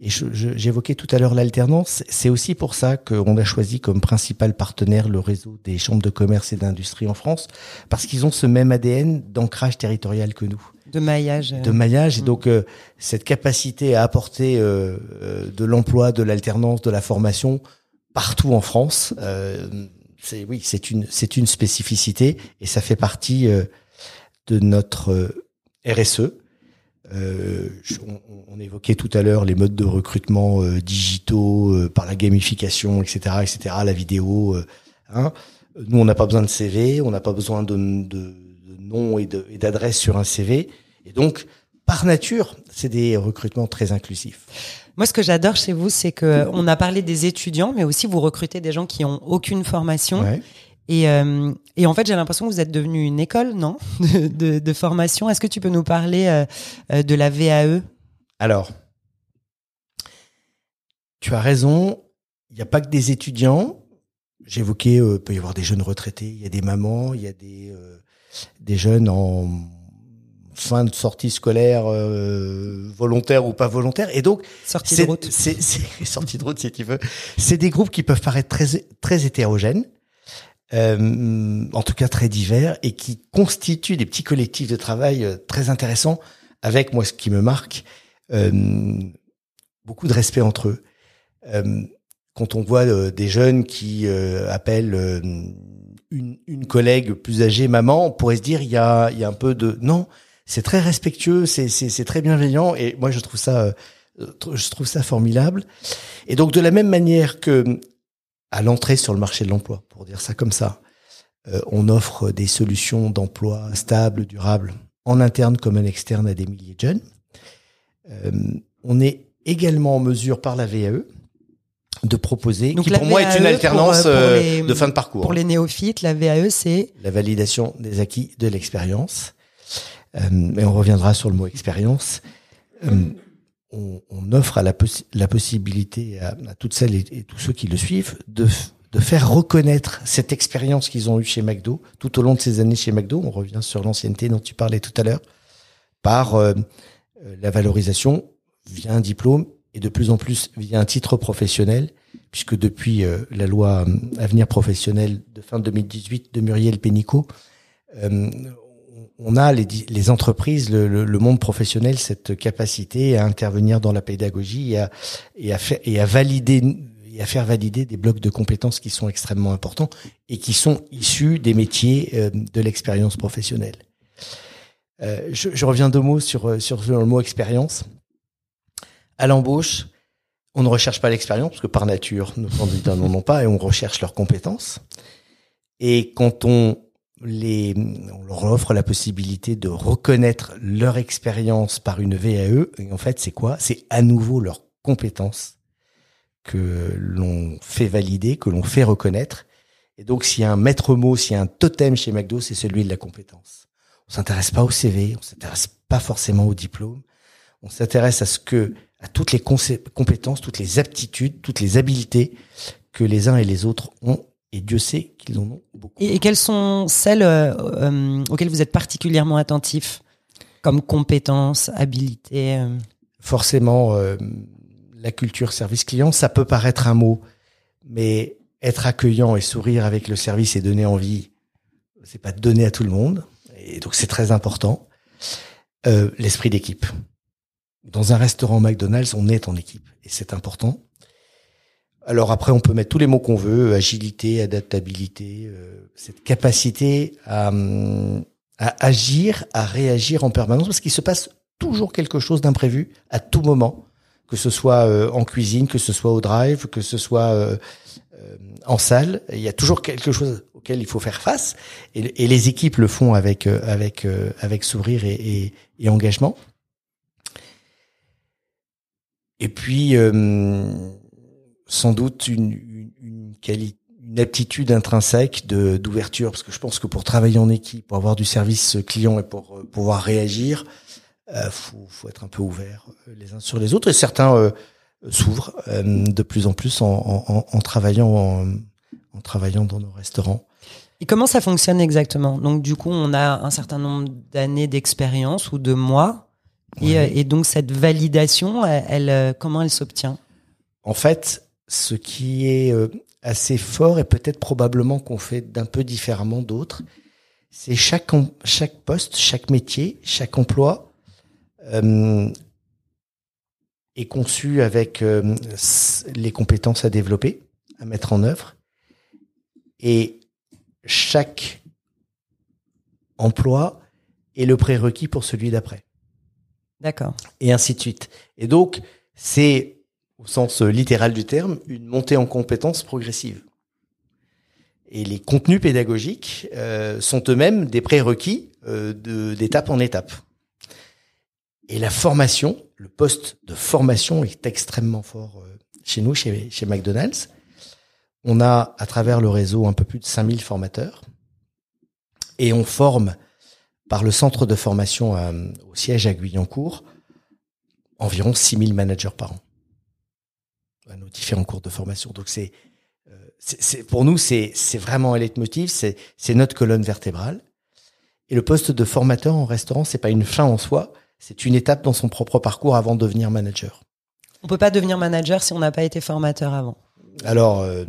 Et j'évoquais tout à l'heure l'alternance. C'est aussi pour ça qu'on a choisi comme principal partenaire le réseau des chambres de commerce et d'industrie en France, parce qu'ils ont ce même ADN d'ancrage territorial que nous. de maillage. euh, de maillage et Mm. donc euh, cette capacité à apporter euh, euh, de l'emploi, de l'alternance, de la formation partout en France, euh, c'est oui, c'est une c'est une spécificité et ça fait partie euh, de notre RSE. Euh, on, on évoquait tout à l'heure les modes de recrutement euh, digitaux euh, par la gamification, etc., etc., la vidéo. euh, hein. Nous, on n'a pas besoin de CV, on n'a pas besoin de, de, de nom et d'adresse sur un CV. Et donc, par nature, c'est des recrutements très inclusifs. Moi, ce que j'adore chez vous, c'est que on a parlé des étudiants, mais aussi vous recrutez des gens qui ont aucune formation. Ouais. Et, euh, et en fait, j'ai l'impression que vous êtes devenu une école, non, de, de, de formation. Est-ce que tu peux nous parler euh, euh, de la VAE Alors, tu as raison. Il n'y a pas que des étudiants. J'évoquais, euh, peut y avoir des jeunes retraités, il y a des mamans, il y a des des jeunes en fin de sortie scolaire euh, volontaire ou pas volontaire. Et donc, Sortie de route. c'est- c'est- sortie de route si tu veux. C'est des groupes qui peuvent paraître très très hétérogènes, euh, en tout cas très divers, et qui constituent des petits collectifs de travail euh, très intéressants. Avec moi, ce qui me marque, euh, beaucoup de respect entre eux. Quand on voit des jeunes qui appellent une, collègue plus âgée maman, on pourrait se dire il y a, y a un peu de non. C'est très respectueux, c'est très bienveillant et moi je trouve ça je trouve ça formidable. Et donc de la même manière que à l'entrée sur le marché de l'emploi, pour dire ça comme ça, euh, on offre des solutions d'emploi stables, durables, en interne comme en externe à des milliers de jeunes. Euh, on est également en mesure par la VAE de proposer, Donc qui pour moi est une VAE, alternance pour, euh, pour les- de fin de parcours. Pour les néophytes, la VAE, c'est La validation des acquis de l'expérience. Euh, et on reviendra sur le mot expérience. On, offre la, possi- la possibilité à, toutes celles et, tous ceux qui le suivent de, faire reconnaître cette expérience qu'ils ont eue chez McDo tout au long de ces années chez McDo. On revient sur l'ancienneté dont tu parlais tout à l'heure par euh, euh, la valorisation via un diplôme et de plus en plus via un titre professionnel, puisque depuis euh, la loi Avenir professionnel de fin 2018 de Muriel Pénicaud, on a les, les entreprises, le, le- le monde professionnel, cette capacité à intervenir dans la pédagogie et à, et à, faire, et à valider et à faire valider des blocs de compétences qui sont extrêmement importants et qui sont issus des métiers euh, de l'expérience professionnelle. Euh, je, je reviens deux mots sur, euh, sur le mot expérience. À l'embauche, on ne recherche pas l'expérience parce que par nature, nos candidats n'en ont pas et on recherche leurs compétences. Et quand on les, on leur offre la possibilité de reconnaître leur expérience par une VAE, et en fait, c'est quoi? C'est à nouveau leurs compétences que l'on fait valider, que l'on fait reconnaître. Et donc, s'il y a un maître mot, s'il y a un totem chez McDo, c'est celui de la compétence. On s'intéresse pas au CV, on s'intéresse pas forcément au diplôme. On s'intéresse à ce que, à toutes les compétences, toutes les aptitudes, toutes les habiletés que les uns et les autres ont. Et Dieu sait qu'ils en ont beaucoup. Et, et quelles sont celles euh, euh, auxquelles vous êtes particulièrement attentif comme compétences, habilités euh forcément la culture service client, ça peut paraître un mot, mais être accueillant et sourire avec le service et donner envie, c'est pas donné à tout le monde, et donc c'est très important. L'esprit d'équipe. Dans un restaurant McDonald's, on est en équipe et c'est important. Alors après, on peut mettre tous les mots qu'on veut, agilité, adaptabilité, euh, cette capacité à, agir, à réagir en permanence, parce qu'il se passe toujours quelque chose d'imprévu à tout moment, que ce soit euh, en cuisine, que ce soit au drive, que ce soit euh, euh, en salle. Il y a toujours quelque chose auquel il faut faire face, et, les équipes le font avec avec avec sourire et, et, engagement. Et puis sans doute une une, une qualité une aptitude intrinsèque de d'ouverture parce que je pense que pour travailler en équipe, pour avoir du service client et pour euh, pouvoir réagir, euh, faut, faut être un peu ouvert euh, les uns sur les autres et certains euh, s'ouvrent de plus en plus en, en, en travaillant en, en travaillant dans nos restaurants. Et comment ça fonctionne exactement? Donc du coup, on a un certain nombre d'années d'expérience ou de mois, et, Ouais. et donc cette validation, elle, elle, comment elle s'obtient? En fait, ce qui est euh, assez fort et peut-être probablement qu'on fait d'un peu différemment d'autres, c'est chaque chaque poste, chaque métier, chaque emploi euh, est conçu avec euh, les compétences à développer, à mettre en œuvre, et chaque emploi est le prérequis pour celui d'après D'accord. et ainsi de suite. Et donc, c'est, au sens euh, littéral du terme, une montée en compétences progressive. Et les contenus pédagogiques euh, sont eux-mêmes des prérequis euh, d'étape en étape. Et la formation, le poste de formation est extrêmement fort euh, chez nous, chez, chez McDonald's. On a, à travers le réseau, un peu plus de 5000 formateurs. Et on forme, par le centre de formation au siège à Guyancourt, environ 6000 managers par an à nos différents cours de formation. Donc c'est, euh, c'est, pour nous c'est c'est vraiment un leitmotiv, c'est c'est notre colonne vertébrale. Et le poste de formateur en restaurant, c'est pas une fin en soi, c'est une étape dans son propre parcours avant de devenir manager. On peut pas devenir manager si on n'a pas été formateur avant. Alors euh,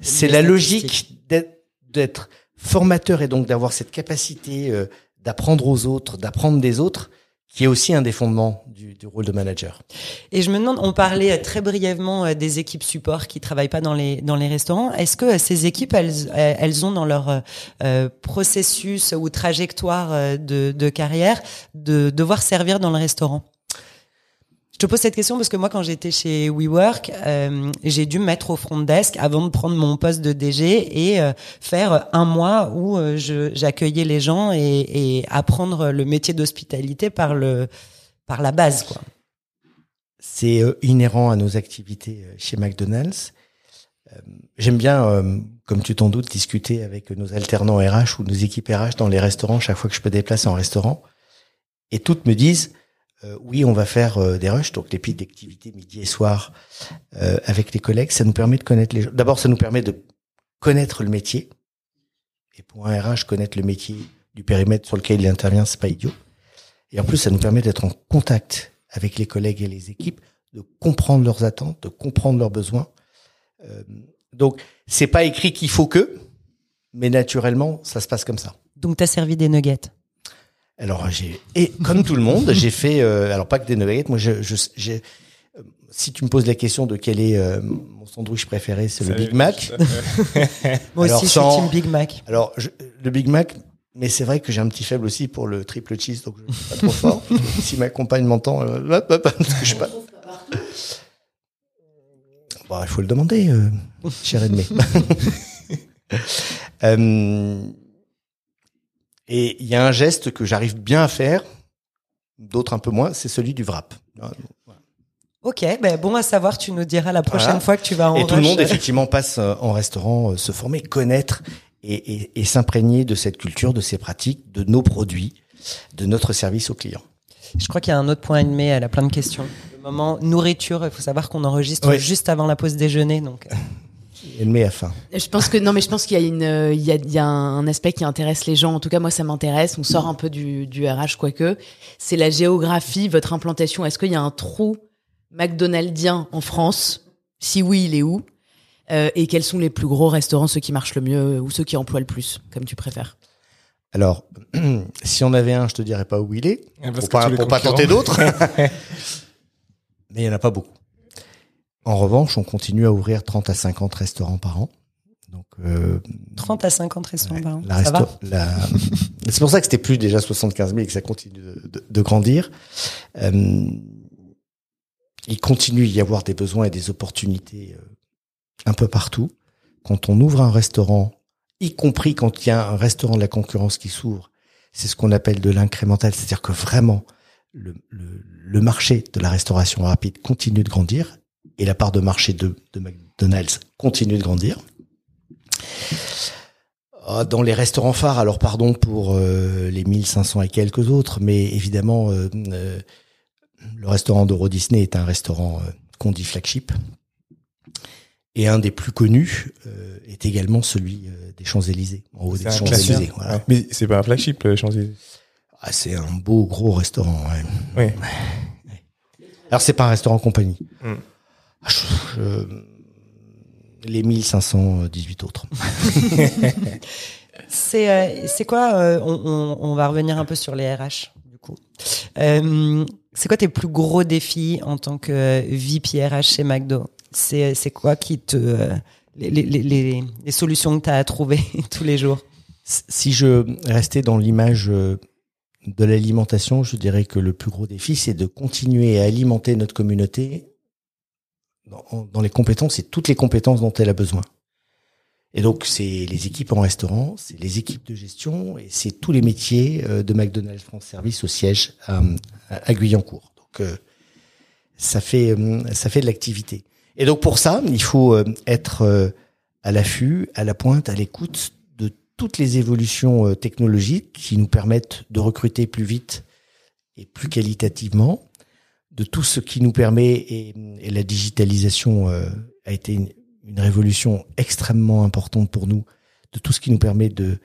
c'est la logique d'être- d'être formateur et donc d'avoir cette capacité euh, d'apprendre aux autres, d'apprendre des autres, qui est aussi un des fondements du, rôle de manager. Et je me demande, on parlait très brièvement euh, des équipes support qui travaillent pas dans les dans les restaurants. Est-ce que euh, ces équipes, elles euh, elles ont dans leur processus ou trajectoire de, de carrière de devoir servir dans le restaurant? Je pose cette question parce que moi, quand j'étais chez WeWork, euh, j'ai dû me mettre au front desk avant de prendre mon poste de DG et euh, faire un mois où euh, j'accueillais les gens et, apprendre le métier d'hospitalité par le par la base, c'est inhérent à nos activités chez McDonald's. J'aime bien, comme tu t'en doutes, discuter avec nos alternants RH ou nos équipes RH dans les restaurants chaque fois que je peux déplacer en restaurant. Et toutes me disent, euh, oui, on va faire euh, des rushs, donc les pics d'activité midi et soir euh, avec les collègues. Ça nous permet de connaître les gens. D'abord, ça nous permet de connaître le métier. Et pour un RH, connaître le métier du périmètre sur lequel il intervient, c'est pas idiot. Et en plus, ça nous permet d'être en contact avec les collègues et les équipes, de comprendre leurs attentes, de comprendre leurs besoins. Donc, c'est pas écrit qu'il faut que, mais naturellement, ça se passe comme ça. Donc, tu as servi des nuggets. Alors, j'ai et comme tout le monde, j'ai fait euh, alors pas que des nuggets. Moi, je, je- j'ai si tu me poses la question de quel est euh, mon sandwich préféré, c'est le Big Mac. Moi Alors, aussi, je sans- suis Team Big Mac. Alors, je- le Big Mac, mais c'est vrai que j'ai un petit faible aussi pour le triple cheese, donc je suis pas trop fort. si ma compagne m'entend, euh, hop, hop, hop, parce que je suis pas. Bon, il faut le demander, euh, cher ennemi. Euh, et il y a un geste que j'arrive bien à faire, d'autres un peu moins, c'est celui du wrap. Ok, ben bon à savoir, tu nous diras la prochaine Voilà. fois que tu vas en Et tout le monde, effectivement, passe euh, en restaurant, euh, se former, connaître et, et, et s'imprégner de cette culture, de ces pratiques, de nos produits, de notre service aux clients. Je crois qu'il y a un autre point animé, elle a plein de questions. Le moment nourriture, il faut savoir qu'on enregistre Oui. juste avant la pause déjeuner, donc Elle met à faim. Je pense que non, mais je pense qu'il y a une, euh, il y a, il y a un aspect qui intéresse les gens. En tout cas, moi, ça m'intéresse. On sort un peu du, du RH, quoique. C'est la géographie, votre implantation. Est-ce qu'il y a un trou McDonaldien en France? Si oui, il est où? Euh, Et quels sont les plus gros restaurants, ceux qui marchent le mieux ou ceux qui emploient le plus, comme tu préfères? Alors, si on avait un, je te dirais pas où il est, Parce pour pas, pour pas tenter d'autres. Mais il y en a pas beaucoup. En revanche, on continue à ouvrir 30 à 50 restaurants par an. Donc, euh, 30 à 50 restaurants Ouais, par an. la Ça va resto- la- C'est pour ça que c'était plus déjà 75 000 et que ça continue de, de- de grandir. Euh, il continue à y avoir des besoins et des opportunités euh, un peu partout. Quand on ouvre un restaurant, y compris quand il y a un restaurant de la concurrence qui s'ouvre, c'est ce qu'on appelle de l'incrémental, c'est-à-dire que vraiment le, le, le marché de la restauration rapide continue de grandir et la part de marché de, de McDonald's continue de grandir. Ah, Dans les restaurants phares, alors pardon pour euh, les 1500 et quelques autres, mais évidemment, euh, euh, le restaurant d'Euro Disney est un restaurant qu'on dit flagship. Et un des plus connus est également celui des Champs-Élysées, en haut des Champs-Élysées. Voilà. Mais c'est pas un flagship, le Champs-Élysées. Ah, c'est un beau gros restaurant. Ouais. Oui. Alors c'est pas un restaurant compagnie. Mm. Ah, je- les 1518 autres. C'est euh, c'est quoi euh, on, on, on va revenir un peu sur les RH du coup. Euh, c'est quoi tes plus gros défis en tant que VP RH chez McDo? C'est c'est quoi qui te les, les, les, les solutions que tu as à trouver tous les jours? Si je restais dans l'image de l'alimentation, je dirais que le plus gros défi, c'est de continuer à alimenter notre communauté dans, les compétences et toutes les compétences dont elle a besoin. Et donc, c'est les équipes en restaurant, c'est les équipes de gestion et c'est tous les métiers euh, de McDonald's France Service au siège à, à Guyancourt. Donc, euh, ça fait euh, ça fait de l'activité. Et donc pour ça, il faut euh, être euh, à l'affût, à la pointe, à l'écoute de toutes les évolutions euh, technologiques qui nous permettent de recruter plus vite et plus qualitativement, de tout ce qui nous permet et, et la digitalisation euh, a été une, une révolution extrêmement importante pour nous, de tout ce qui nous permet de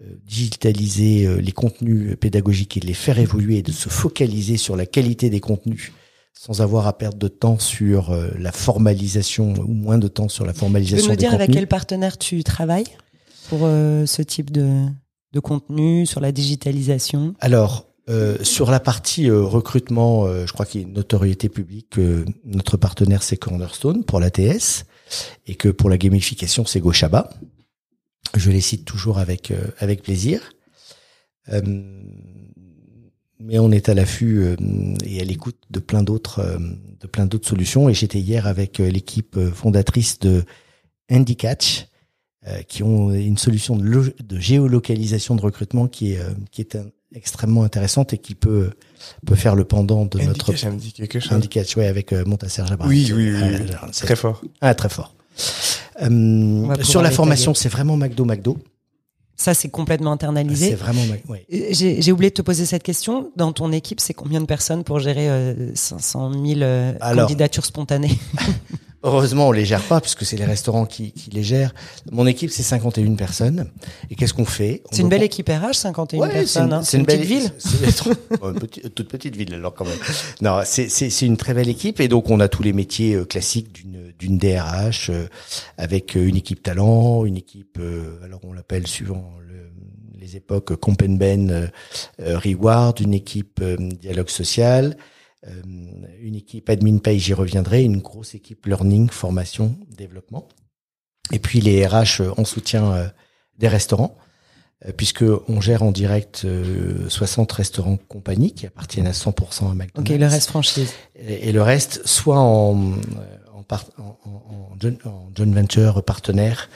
euh, digitaliser euh, les contenus pédagogiques et de les faire évoluer et de se focaliser sur la qualité des contenus sans avoir à perdre de temps sur la formalisation ou moins de temps sur la Tu peux formalisation nous dire avec quel partenaire tu travailles pour euh, ce type de, de contenu, sur la digitalisation? Alors, euh, sur la partie euh, recrutement, euh, je crois qu'il y a une notoriété publique. que notre partenaire, c'est Cornerstone pour l'ATS et que pour la gamification, c'est Gochaba. Je les cite toujours avec, avec plaisir. Mais on est à l'affût et à l'écoute de plein d'autres de plein d'autres solutions. Et j'étais hier avec l'équipe fondatrice de Handicatch, qui ont une solution de, lo- de géolocalisation de recrutement qui est, qui est un- extrêmement intéressante et qui peut, peut faire le pendant de notre ça me dit quelque chose. Handicatch, ouais, avec euh, Montasser Jabra. Oui, oui, oui, Ah, oui. Très fort. ah, très fort. Euh, sur la formation, c'est vraiment McDo, McDo. Ça, c'est complètement C'est internalisé. vraiment Mac- ouais. J'ai j'ai oublié de te poser cette question. Dans ton équipe, c'est combien de personnes pour gérer euh, 500 000 euh, Alors. candidatures spontanées? Heureusement, on les gère pas puisque c'est les restaurants qui, qui les gèrent. Mon équipe, c'est 51 personnes. Et qu'est-ce qu'on fait? C'est une belle équipe RH, 51 Ouais, personnes. hein. C'est une, belle ville. une petite- toute petite ville alors quand même. Non, c'est une très belle équipe et donc on a tous les métiers euh, classiques d'une d'une DRH euh, avec euh, une équipe talent, une équipe euh, alors on l'appelle suivant le- les époques Compenben euh, euh, Reward, une équipe euh, dialogue social, euh, une équipe admin pay, j'y reviendrai, une grosse équipe learning, formation, développement. Et puis les RH en soutien euh, des restaurants, euh, puisque on gère en direct euh, 60 restaurants compagnies qui appartiennent à 100% à McDonald's. Ok, le reste franchise. Et, et le reste, soit en, euh, en, en, en, en joint, en joint venture partenaire,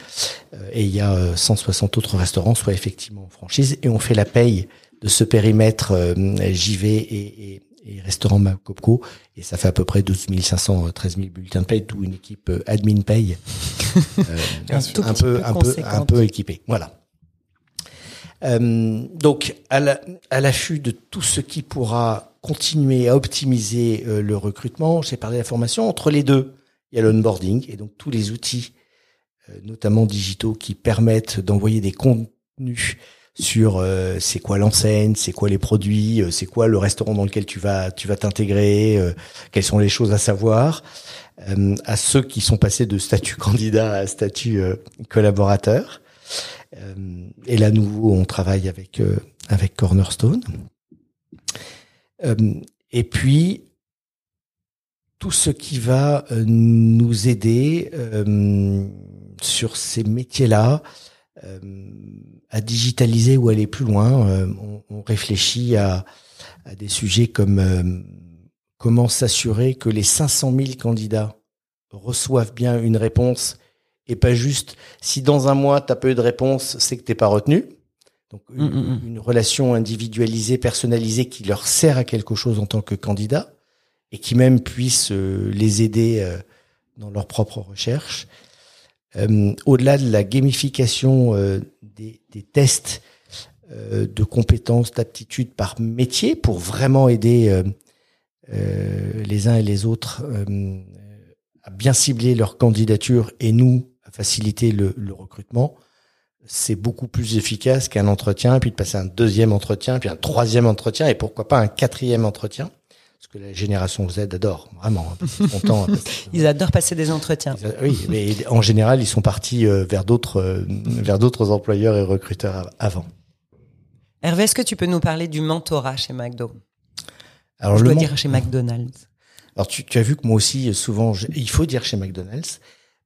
euh, et il y a euh, 160 autres restaurants, soit effectivement en franchise, et on fait la paye de ce périmètre euh, JV et, et, et restaurant Macopco, et ça fait à peu près 12 500, euh, 13 000 bulletins de paye, d'où une équipe euh, admin paye, euh, Un tout peu, peu un peu, un peu équipée. Voilà. Euh, donc, à la- à l'affût de tout ce qui pourra continuer à optimiser euh, le recrutement, j'ai parlé de la formation. Entre les deux, il y a l'onboarding et donc tous les outils, euh, notamment digitaux, qui permettent d'envoyer des contenus sur euh, c'est quoi l'enseigne, c'est quoi les produits, euh, c'est quoi le restaurant dans lequel tu vas tu vas t'intégrer, euh, quelles sont les choses à savoir. À ceux qui sont passés de statut candidat à statut collaborateur. Et là, nouveau, on travaille avec avec Cornerstone. Et puis tout ce qui va nous aider sur ces métiers-là à digitaliser ou aller plus loin. Euh, on, on réfléchit à, à des sujets comme euh, comment s'assurer que les 500 000 candidats reçoivent bien une réponse et pas juste si dans un mois tu as pas eu de réponse, c'est que t'es pas retenu. Donc une, Mm, mm, mm. une relation individualisée, personnalisée qui leur sert à quelque chose en tant que candidat et qui même puisse euh, les aider euh, dans leur propre recherche. Euh, Au-delà de la gamification euh, des, tests euh, de compétences, d'aptitudes par métier pour vraiment aider euh, euh, les uns et les autres à bien cibler leur candidature et nous à faciliter le, le recrutement, c'est beaucoup plus efficace qu'un entretien, puis de passer un deuxième entretien, puis un troisième entretien, et pourquoi pas un quatrième entretien, parce que la génération Z adore, vraiment, hein, Ils adorent passer des entretiens. Oui, mais en général, ils sont partis euh, vers d'autres euh, vers d'autres employeurs et recruteurs av- avant. Hervé, est-ce que tu peux nous parler du mentorat chez McDo? Alors Je le dois dire chez McDonald's. Alors tu, tu as vu que moi aussi, souvent, je- il faut dire chez McDonald's,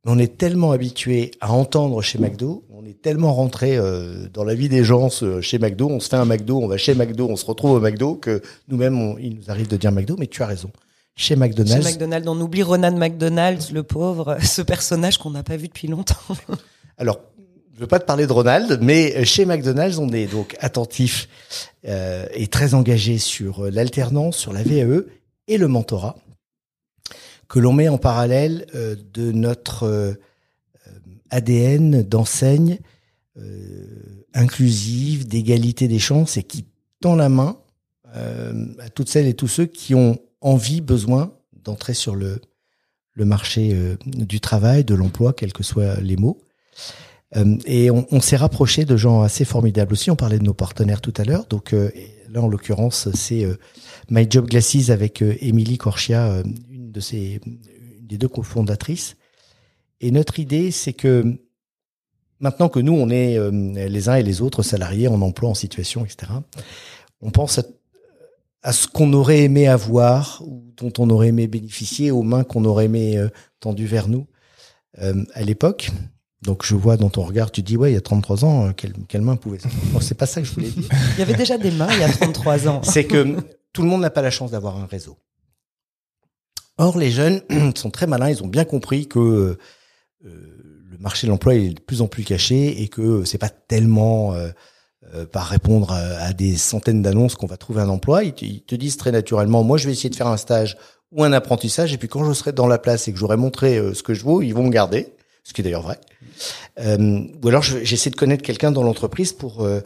mais on est tellement habitué à entendre chez McDo, on est tellement rentré euh, dans la vie des gens ce- chez McDo, on se fait un McDo, on va chez McDo, on se retrouve au McDo, que nous-mêmes, il nous arrive de dire McDo, mais tu as raison. Chez Chez McDonald's, McDonald's, on oublie Ronald McDonald's, le pauvre, ce personnage qu'on n'a pas vu depuis longtemps. alors, je veux pas te parler de Ronald, mais chez McDonald's, on est donc attentif euh, et très engagé sur euh, l'alternance, sur la VAE et le mentorat, que l'on met en parallèle euh, de notre euh, ADN d'enseigne euh, inclusive, d'égalité des chances et qui tend la main à toutes celles et tous ceux qui ont envie, besoin d'entrer sur le, marché du travail, de l'emploi, quels que soient les mots. Et on, s'est rapproché de gens assez formidables aussi. On parlait de nos partenaires tout à l'heure. Donc là, en l'occurrence, c'est My Job Glasses avec Émilie Corchia, de ses, une des deux cofondatrices. Et notre idée, c'est que maintenant que nous, on est euh, les uns et les autres salariés en emploi, en situation, etc., on pense à, à ce qu'on aurait aimé avoir ou dont on aurait aimé bénéficier, aux mains qu'on aurait aimé euh, tendues vers nous euh, à l'époque. Donc je vois dans ton regard, tu dis ouais, il y a 33 ans, euh, quelle, quelle main pouvait Non, c'est pas ça que je voulais dire. Il y avait déjà des mains il y a 33 ans. C'est que tout le monde n'a pas la chance d'avoir un réseau. Or, les jeunes sont très malins, ils ont bien compris que euh, le marché de l'emploi est de plus en plus caché et que c'est pas tellement euh, euh, par répondre à, des centaines d'annonces qu'on va trouver un emploi. Ils te, disent très naturellement, moi je vais essayer de faire un stage ou un apprentissage et puis quand je serai dans la place et que j'aurai montré ce que je vaux, ils vont me garder, ce qui est d'ailleurs vrai. Euh, ou alors je- j'essaie de connaître quelqu'un dans l'entreprise pour euh,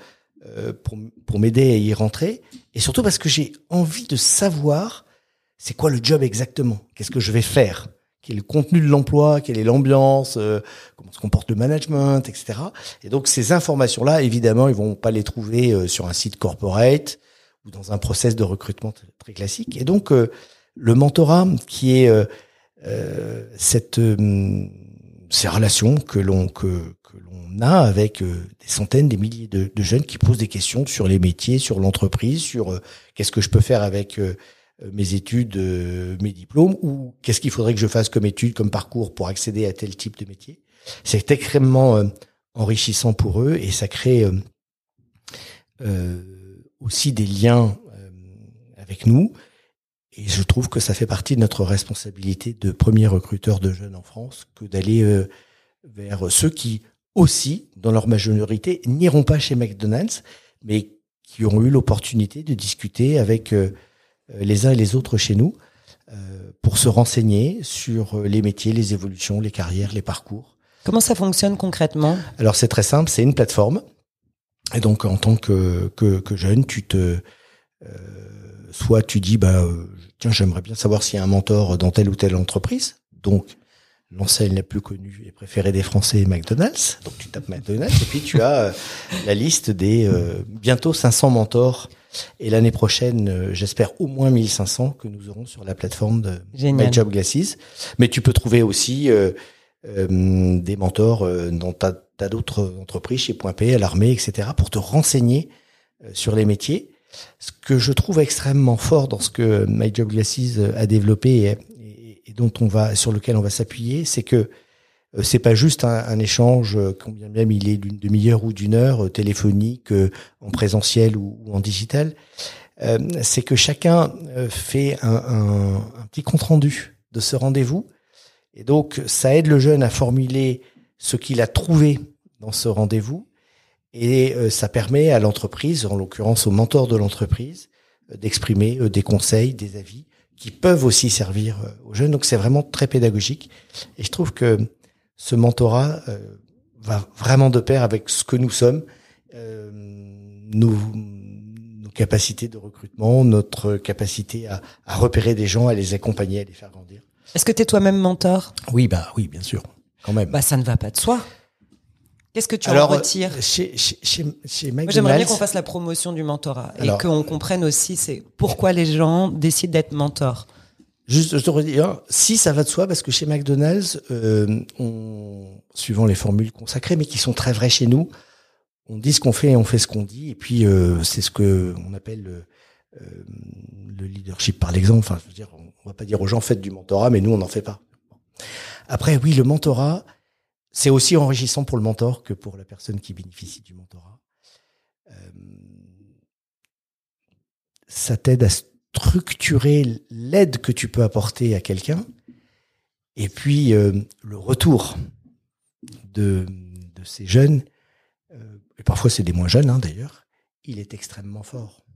pour, pour m'aider à y rentrer et surtout parce que j'ai envie de savoir c'est quoi le job exactement, qu'est-ce que je vais faire, quel est le contenu de l'emploi, quelle est l'ambiance, euh, comment se comporte le management, etc. Et donc ces informations-là, évidemment, ils vont pas les trouver euh, sur un site corporate ou dans un process de recrutement très classique. Et donc euh, le mentorat, qui est cette ces relations que l'on que, que l'on a avec des centaines, des milliers de, de jeunes qui posent des questions sur les métiers, sur l'entreprise, sur qu'est-ce que je peux faire avec mes études, euh, mes diplômes, ou qu'est-ce qu'il faudrait que je fasse comme études, comme parcours pour accéder à tel type de métier? C'est extrêmement euh, enrichissant pour eux et ça crée euh, euh, aussi des liens euh, avec nous. Et je trouve que ça fait partie de notre responsabilité de premier recruteur de jeunes en France que d'aller euh, vers ceux qui aussi, dans leur majorité, n'iront pas chez McDonald's, mais qui ont eu l'opportunité de discuter avec euh, les uns et les autres chez nous euh, pour se renseigner sur les métiers, les évolutions, les carrières, les parcours. Comment ça fonctionne concrètement? Alors c'est très simple, c'est une plateforme. Et donc en tant que, que, que jeune, tu te euh, soit tu dis bah euh, tiens j'aimerais bien savoir s'il y a un mentor dans telle ou telle entreprise. Donc l'enseigne la plus connue et préférée des Français est McDonald's. Donc tu tapes McDonald's et puis tu as euh, la liste des euh, bientôt 500 mentors et l'année prochaine euh, j'espère au moins 1500 que nous aurons sur la plateforme de Génial. My Job Glasses. Mais tu peux trouver aussi euh, euh, des mentors dans tas, tas d'autres entreprises, chez Point P, à l'armée, etc., pour te renseigner euh, sur les métiers. Ce que je trouve extrêmement fort dans ce que My Job Glasses a développé et, et- et dont on va, sur lequel on va s'appuyer, c'est que c'est pas juste un, un échange, euh, combien même il est d'une demi-heure ou d'une heure, euh, téléphonique, euh, en présentiel ou, ou en digital. Euh, c'est que chacun euh, fait un, un- un petit compte rendu de ce rendez-vous et donc, ça aide le jeune à formuler ce qu'il a trouvé dans ce rendez-vous. Et euh, ça permet à l'entreprise, en l'occurrence au mentor de l'entreprise, euh, d'exprimer euh, des conseils, des avis qui peuvent aussi servir euh, aux jeunes. Donc, c'est vraiment très pédagogique. Et je trouve que ce mentorat euh, va vraiment de pair avec ce que nous sommes, euh, nos, nos capacités de recrutement, notre capacité à, à repérer des gens, à les accompagner, à les faire grandir. Est-ce que tu es toi-même mentor? Oui, bah oui, bien sûr, quand même. Bah ça ne va pas de soi. Qu'est-ce que tu en retires? chez, chez, chez, chez Moi, j'aimerais bien qu'on fasse la promotion du mentorat et qu'on comprenne aussi c'est pourquoi les gens décident d'être mentors. Juste, je te redis, hein, si ça va de soi, parce que chez McDonald's, euh, on, suivant les formules consacrées, mais qui sont très vraies chez nous, on dit ce qu'on fait et on fait ce qu'on dit, et puis euh, c'est ce que on appelle le, euh, le leadership par l'exemple. Enfin, je veux dire, on, on va pas dire aux gens faites du mentorat, mais nous on n'en fait pas. Après, oui, le mentorat, c'est aussi enrichissant pour le mentor que pour la personne qui bénéficie du mentorat. Euh, ça t'aide à structurer l'aide que tu peux apporter à quelqu'un. Et puis euh, le retour de, de ces jeunes, euh, et parfois c'est des moins jeunes hein, d'ailleurs, il est extrêmement fort.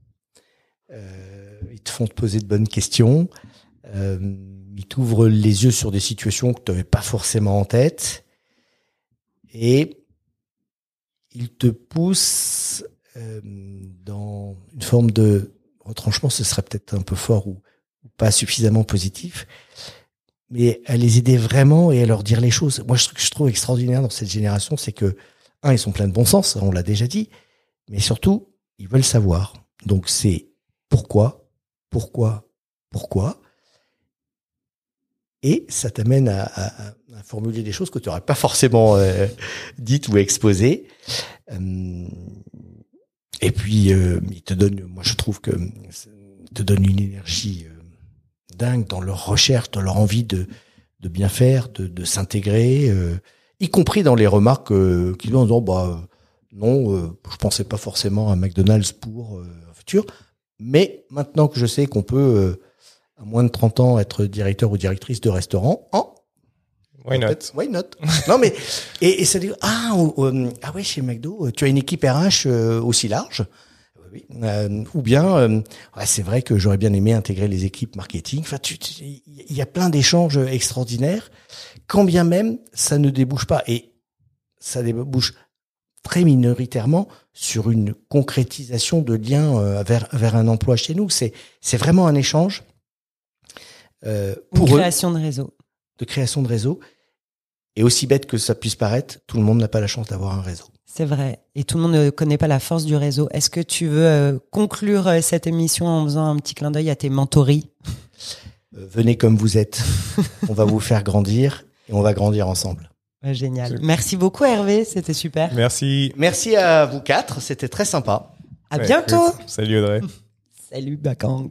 Euh, ils te font te poser de bonnes questions, euh, ils t'ouvrent les yeux sur des situations que tu n'avais pas forcément en tête, et ils te poussent euh, dans une forme de retranchement, ce serait peut-être un peu fort ou, pas suffisamment positif, mais à les aider vraiment et à leur dire les choses. Moi, ce que je trouve extraordinaire dans cette génération, c'est que, un, ils sont pleins de bon sens, on l'a déjà dit, mais surtout, ils veulent savoir. Donc, c'est pourquoi, pourquoi, pourquoi. Et ça t'amène à formuler des choses que tu n'aurais pas forcément euh, dites ou exposées. Euh, et puis, euh, il te donne, moi je trouve que te donne une énergie euh, dingue dans leur recherche, dans leur envie de, de bien faire, de, de s'intégrer, euh, y compris dans les remarques euh, qu'ils ont en disant, bah, euh, non, euh, je pensais pas forcément à McDonald's pour euh, un futur. Mais maintenant que je sais qu'on peut, euh, à moins de 30 ans, être directeur ou directrice de restaurant, en Why not? Why not? Non mais et, et ça dit ah euh, ah ouais chez McDo euh, tu as une équipe RH euh, aussi large oui. Euh, ou bien euh, ouais, c'est vrai que j'aurais bien aimé intégrer les équipes marketing. Enfin tu- tu- il y a plein d'échanges extraordinaires quand bien même ça ne débouche pas et ça débouche très minoritairement sur une concrétisation de liens euh, vers vers un emploi chez nous. C'est c'est vraiment un échange euh, Une pour eux création de réseau. De création de réseau. Et aussi bête que ça puisse paraître, tout le monde n'a pas la chance d'avoir un réseau. C'est vrai. Et tout le monde ne connaît pas la force du réseau. Est-ce que tu veux euh, conclure euh, cette émission en faisant un petit clin d'œil à tes mentories? Euh, venez comme vous êtes, on va vous faire grandir et on va grandir ensemble. Génial. Merci beaucoup Hervé, c'était super. Merci. Merci à vous quatre, c'était très sympa. À Ouais, bientôt. Salut Audrey. Salut Bakang.